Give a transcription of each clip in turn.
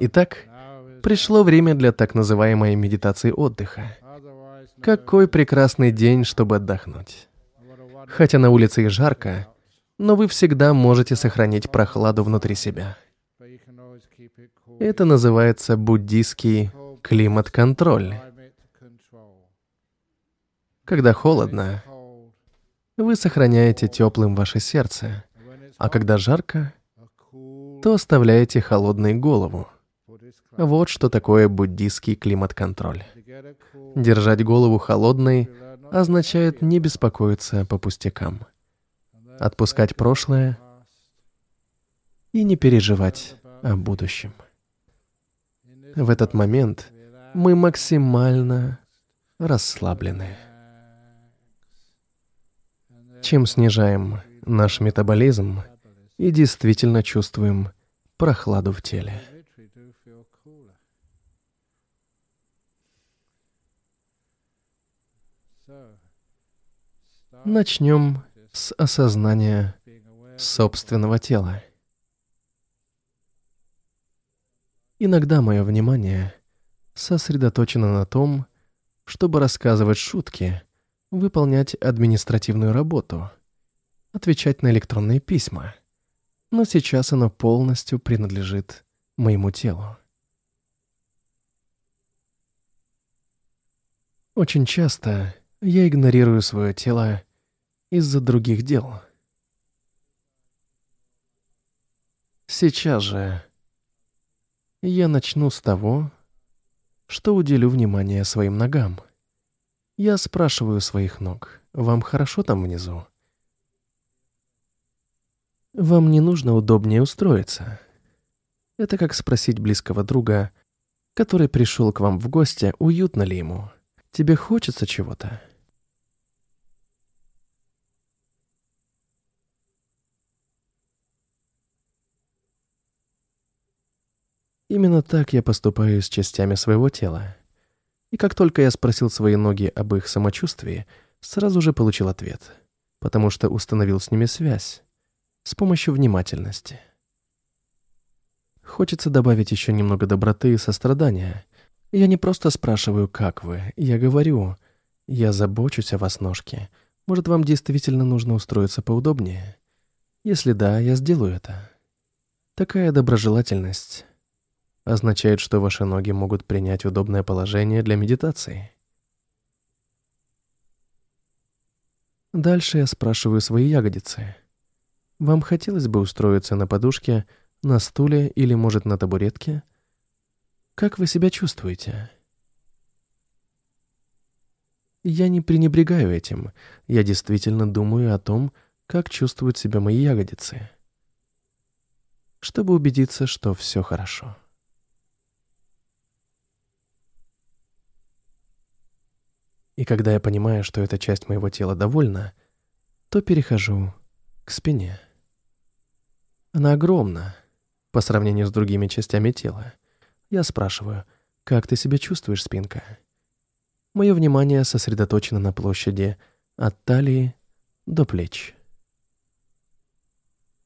Итак, пришло время для так называемой медитации отдыха. Какой прекрасный день, чтобы отдохнуть. Хотя на улице и жарко, но вы всегда можете сохранить прохладу внутри себя. Это называется буддийский климат-контроль. Когда холодно, вы сохраняете теплым ваше сердце, а когда жарко, то оставляете холодной голову. Вот что такое буддийский климат-контроль. Держать голову холодной означает не беспокоиться по пустякам, отпускать прошлое и не переживать о будущем. В этот момент мы максимально расслаблены. Чем снижаем наш метаболизм и действительно чувствуем прохладу в теле. Начнем с осознания собственного тела. Иногда мое внимание сосредоточено на том, чтобы рассказывать шутки, выполнять административную работу, отвечать на электронные письма. Но сейчас оно полностью принадлежит моему телу. Очень часто я игнорирую свое тело из-за других дел. Сейчас же я начну с того, что уделю внимание своим ногам. Я спрашиваю своих ног, вам хорошо там внизу? Вам не нужно удобнее устроиться. Это как спросить близкого друга, который пришел к вам в гости, уютно ли ему. Тебе хочется чего-то? Именно так я поступаю с частями своего тела. И как только я спросил свои ноги об их самочувствии, сразу же получил ответ, потому что установил с ними связь с помощью внимательности. Хочется добавить еще немного доброты и сострадания. Я не просто спрашиваю, как вы, я говорю, я забочусь о вас, ножки. Может, вам действительно нужно устроиться поудобнее? Если да, я сделаю это. Такая доброжелательность означает, что ваши ноги могут принять удобное положение для медитации. Дальше я спрашиваю свои ягодицы. Вам хотелось бы устроиться на подушке, на стуле или, может, на табуретке? Как вы себя чувствуете? Я не пренебрегаю этим. Я действительно думаю о том, как чувствуют себя мои ягодицы, чтобы убедиться, что все хорошо. И когда я понимаю, что эта часть моего тела довольна, то перехожу к спине. Она огромна по сравнению с другими частями тела. Я спрашиваю, как ты себя чувствуешь, спинка? Мое внимание сосредоточено на площади от талии до плеч.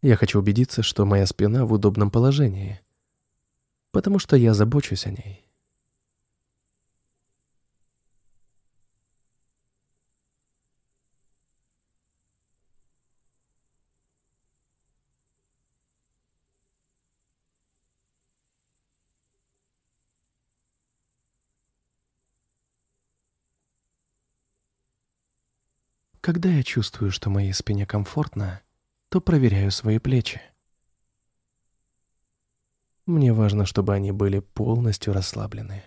Я хочу убедиться, что моя спина в удобном положении, потому что я забочусь о ней. Когда я чувствую, что моей спине комфортно, то проверяю свои плечи. Мне важно, чтобы они были полностью расслаблены.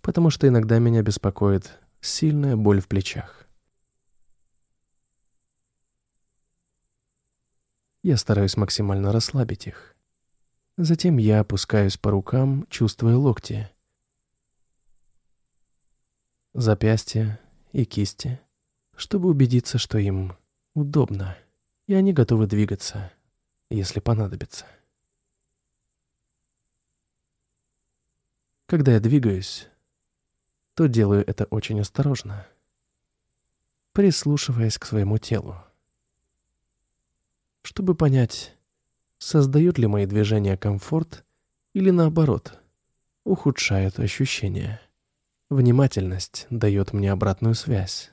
Потому что иногда меня беспокоит сильная боль в плечах. Я стараюсь максимально расслабить их. Затем я опускаюсь по рукам, чувствуя локти, запястья и кисти чтобы убедиться, что им удобно, и они готовы двигаться, если понадобится. Когда я двигаюсь, то делаю это очень осторожно, прислушиваясь к своему телу, чтобы понять, создают ли мои движения комфорт Или наоборот, ухудшают ощущения. Внимательность дает мне обратную связь.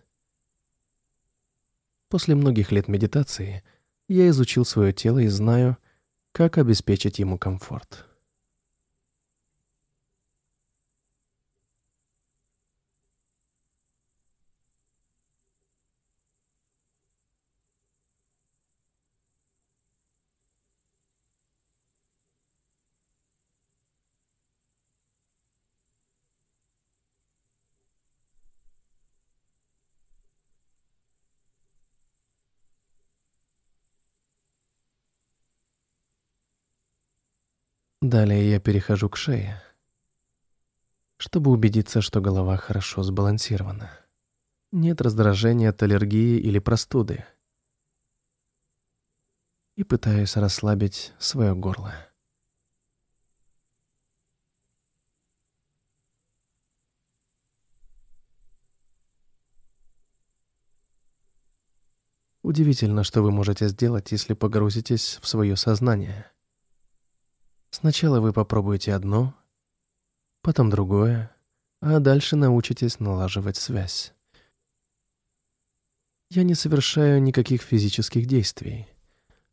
После многих лет медитации я изучил свое тело и знаю, как обеспечить ему комфорт. Далее я перехожу к шее, чтобы убедиться, что голова хорошо сбалансирована. Нет раздражения от аллергии или простуды. И пытаюсь расслабить свое горло. Удивительно, что вы можете сделать, если погрузитесь в свое сознание – Сначала вы попробуете одно, потом другое, а дальше научитесь налаживать связь. Я не совершаю никаких физических действий,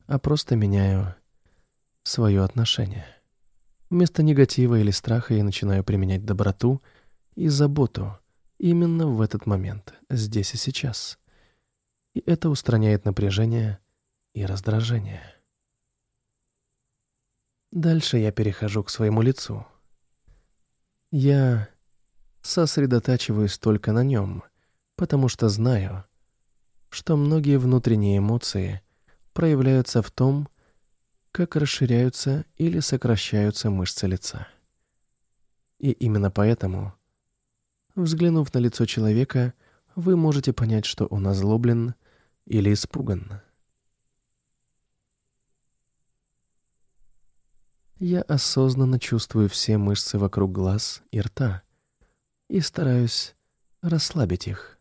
а просто меняю свое отношение. Вместо негатива или страха я начинаю применять доброту и заботу именно в этот момент, здесь и сейчас. И это устраняет напряжение и раздражение. Дальше я перехожу к своему лицу. Я сосредотачиваюсь только на нем, потому что знаю, что многие внутренние эмоции проявляются в том, как расширяются или сокращаются мышцы лица. И именно поэтому, взглянув на лицо человека, вы можете понять, что он озлоблен или испуган. Я осознанно чувствую все мышцы вокруг глаз и рта и стараюсь расслабить их.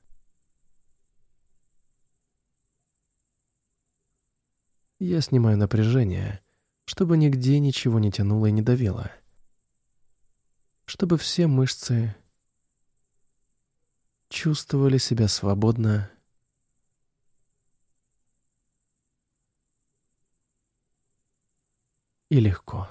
Я снимаю напряжение, чтобы нигде ничего не тянуло и не давило. Чтобы все мышцы чувствовали себя свободно и легко.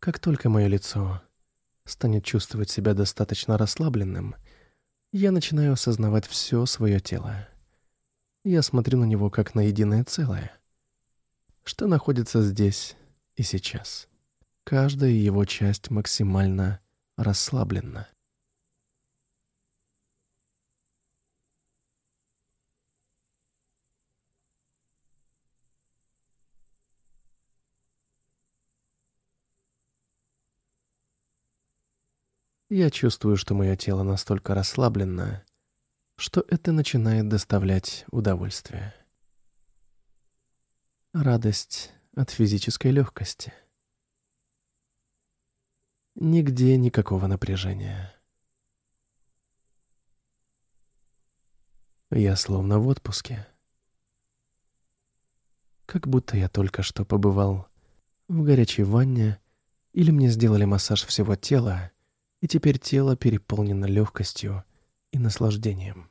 Как только мое лицо станет чувствовать себя достаточно расслабленным, я начинаю осознавать все свое тело. Я смотрю на него как на единое целое, что находится здесь и сейчас. Каждая его часть максимально расслаблена. Я чувствую, что мое тело настолько расслаблено, что это начинает доставлять удовольствие. Радость от физической легкости. Нигде никакого напряжения. Я словно в отпуске. Как будто я только что побывал в горячей ванне или мне сделали массаж всего тела, и теперь тело переполнено легкостью и наслаждением.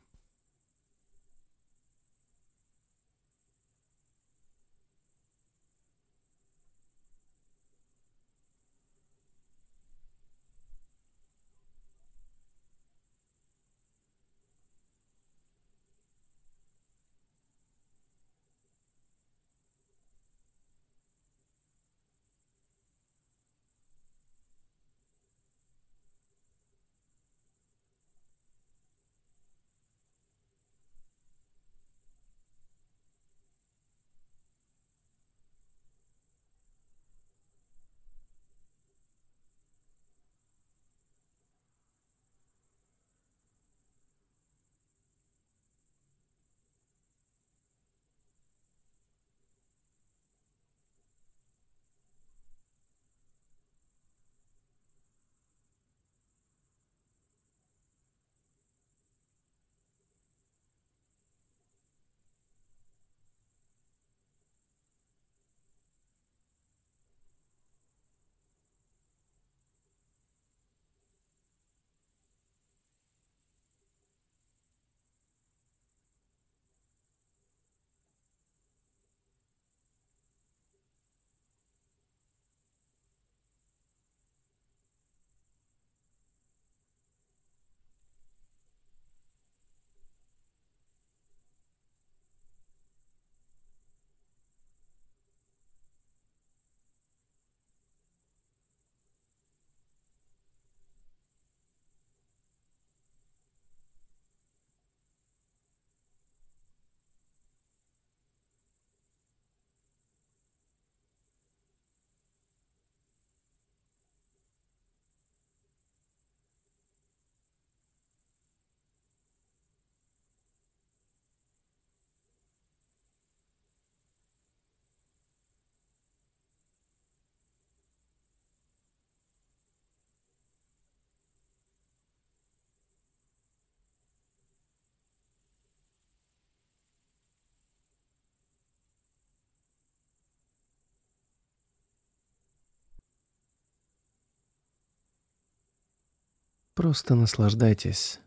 Просто наслаждайтесь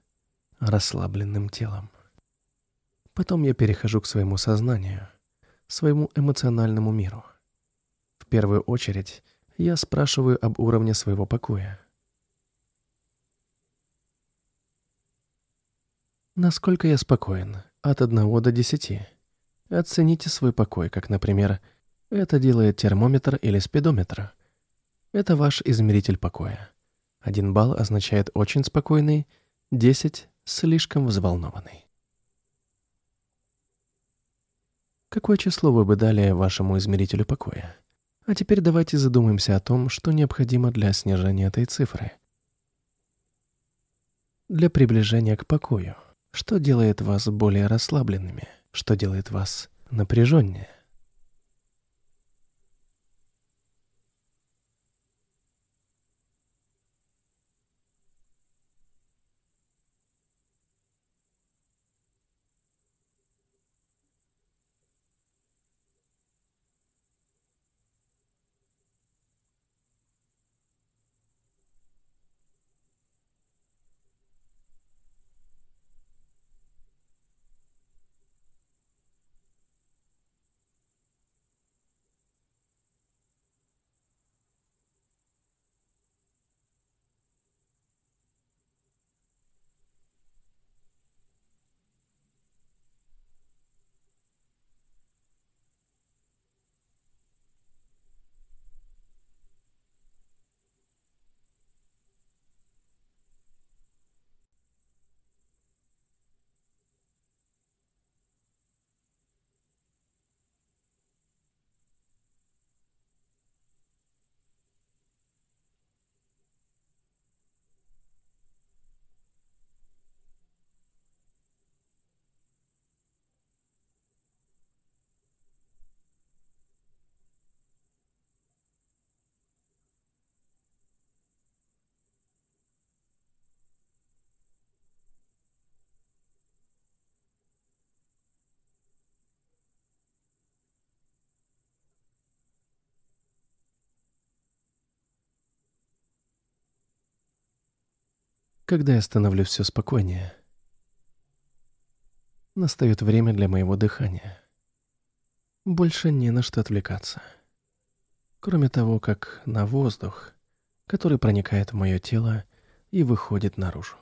расслабленным телом. Потом я перехожу к своему сознанию, своему эмоциональному миру. В первую очередь я спрашиваю об уровне своего покоя. Насколько я спокоен? От 1 до 10. Оцените свой покой, как, например, это делает термометр или спидометр. Это ваш измеритель покоя. Один балл означает очень спокойный, 10 — слишком взволнованный. Какое число вы бы дали вашему измерителю покоя? А теперь давайте задумаемся о том, что необходимо для снижения этой цифры. Для приближения к покою. Что делает вас более расслабленными? Что делает вас напряженнее? Когда я становлюсь все спокойнее, настает время для моего дыхания. Больше не на что отвлекаться. Кроме того, как на воздух, который проникает в мое тело и выходит наружу.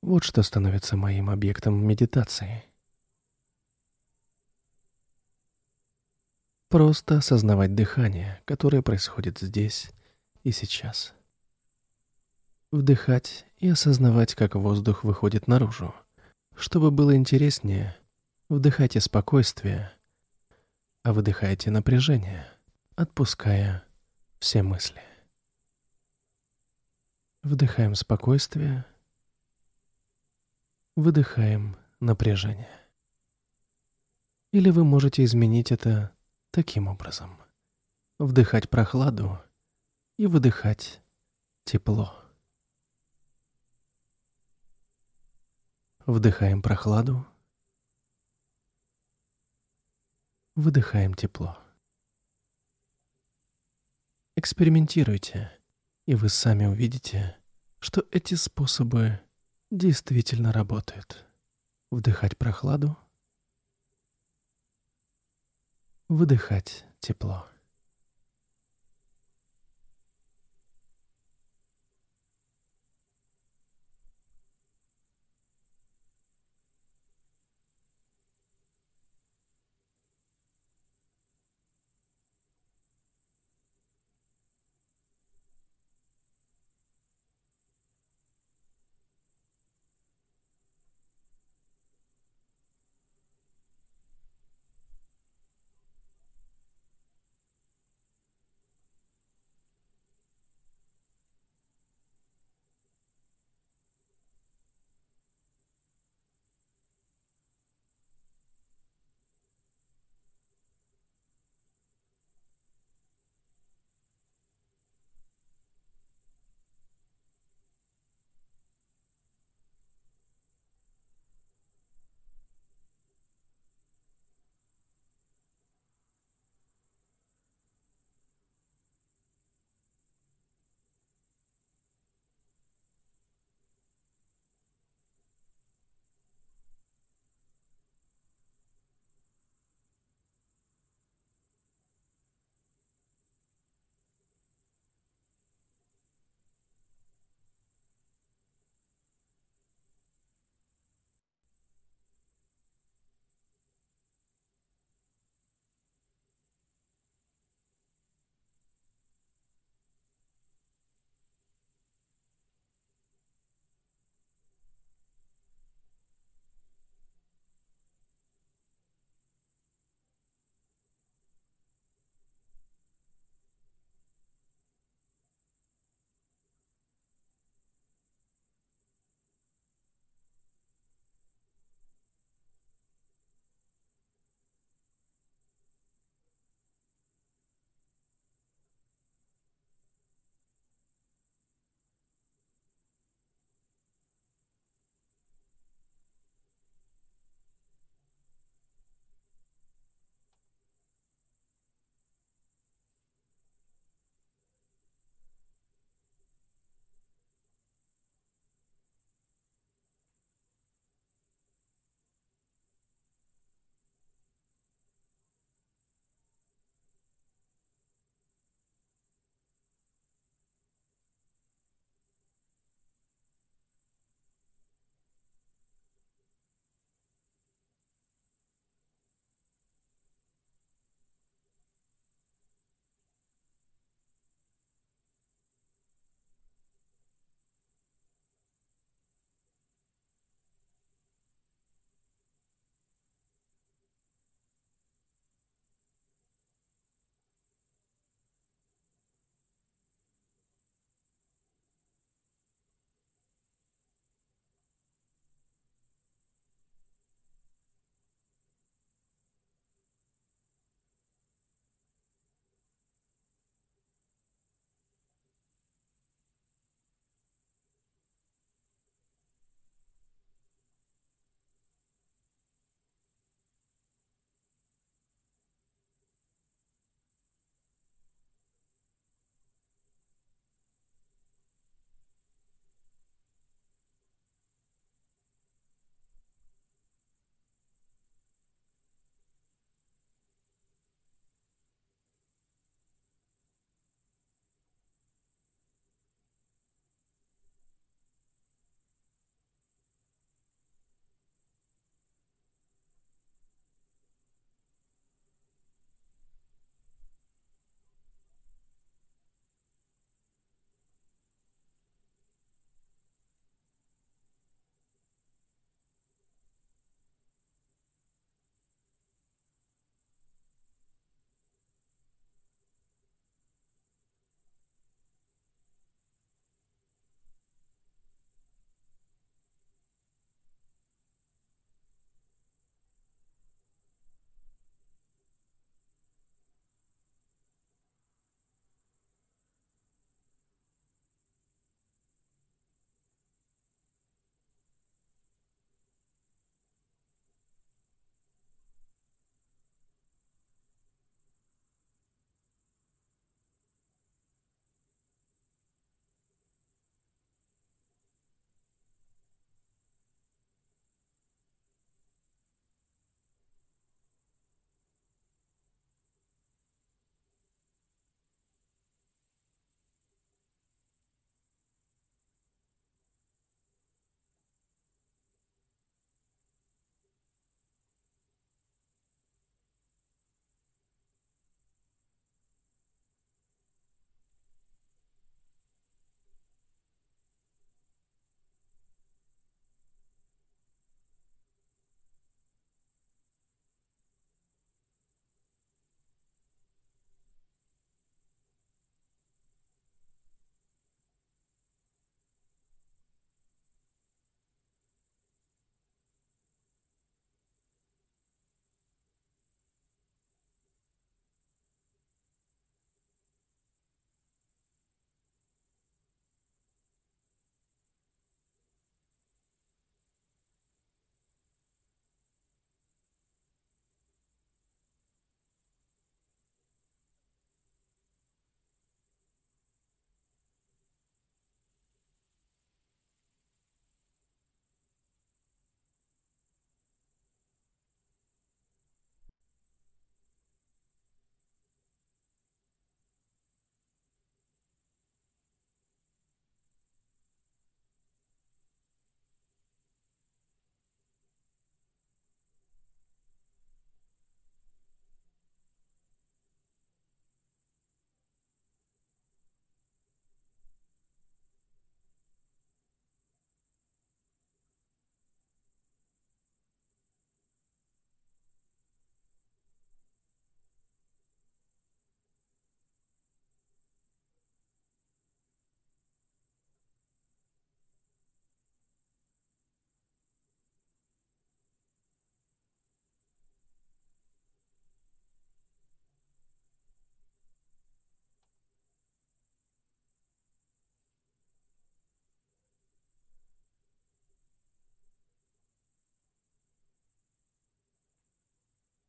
Вот что становится моим объектом медитации. Просто осознавать дыхание, которое происходит здесь и сейчас. Вдыхать и осознавать, как воздух выходит наружу. Чтобы было интереснее, вдыхайте спокойствие, а выдыхайте напряжение, отпуская все мысли. Вдыхаем спокойствие, выдыхаем напряжение. Или вы можете изменить это таким образом. Вдыхать прохладу и выдыхать тепло. Вдыхаем прохладу. Выдыхаем тепло. Экспериментируйте, и вы сами увидите, что эти способы действительно работают. Вдыхать прохладу. Выдыхать тепло.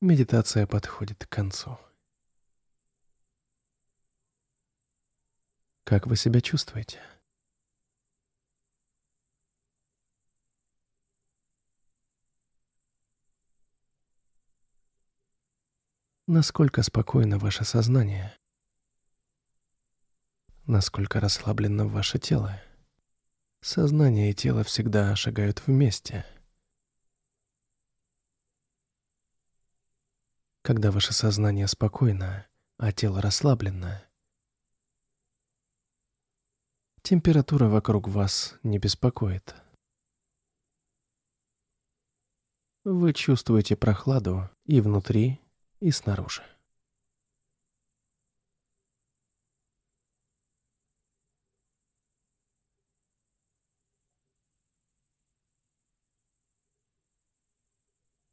Медитация подходит к концу. Как вы себя чувствуете? Насколько спокойно ваше сознание? Насколько расслаблено ваше тело? Сознание и тело всегда шагают вместе. Когда ваше сознание спокойно, а тело расслаблено, температура вокруг вас не беспокоит. Вы чувствуете прохладу и внутри, и снаружи.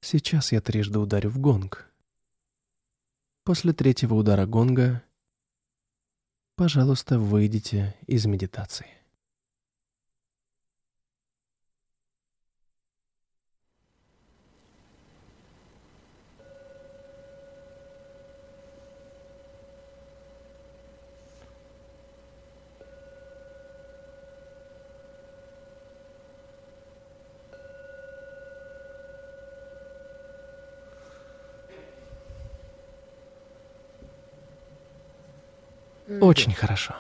Сейчас я трижды ударю в гонг. После третьего удара гонга, пожалуйста, выйдите из медитации. Очень хорошо.